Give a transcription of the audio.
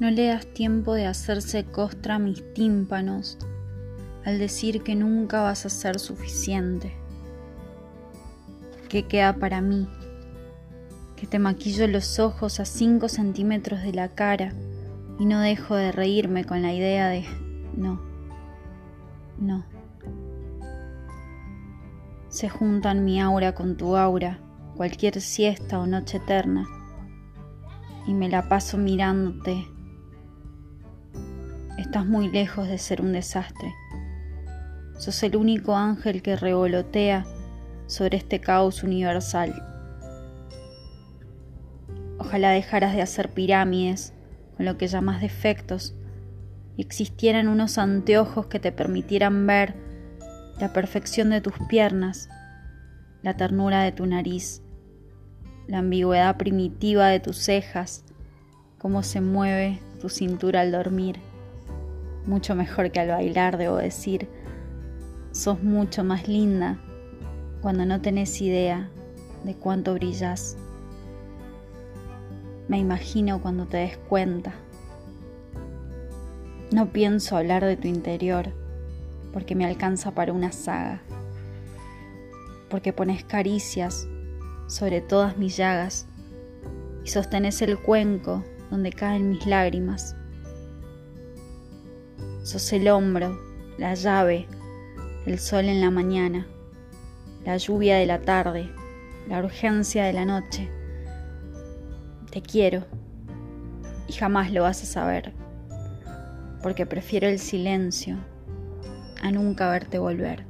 No le das tiempo de hacerse costra a mis tímpanos al decir que nunca vas a ser suficiente. ¿Qué queda para mí? Que te maquillo los ojos a cinco centímetros de la cara y no dejo de reírme con la idea de no, no. Se juntan mi aura con tu aura, cualquier siesta o noche eterna, y me la paso mirándote Estás muy lejos de ser un desastre. Sos el único ángel que revolotea sobre este caos universal. Ojalá dejaras de hacer pirámides con lo que llamas defectos y existieran unos anteojos que te permitieran ver la perfección de tus piernas, la ternura de tu nariz, la ambigüedad primitiva de tus cejas, cómo se mueve tu cintura al dormir mucho mejor que al bailar, debo decir. Sos mucho más linda cuando no tenés idea de cuánto brillas. Me imagino cuando te des cuenta. No pienso hablar de tu interior porque me alcanza para una saga. Porque pones caricias sobre todas mis llagas y sostenés el cuenco donde caen mis lágrimas. Sos el hombro, la llave, el sol en la mañana, la lluvia de la tarde, la urgencia de la noche. Te quiero y jamás lo vas a saber, porque prefiero el silencio a nunca verte volver.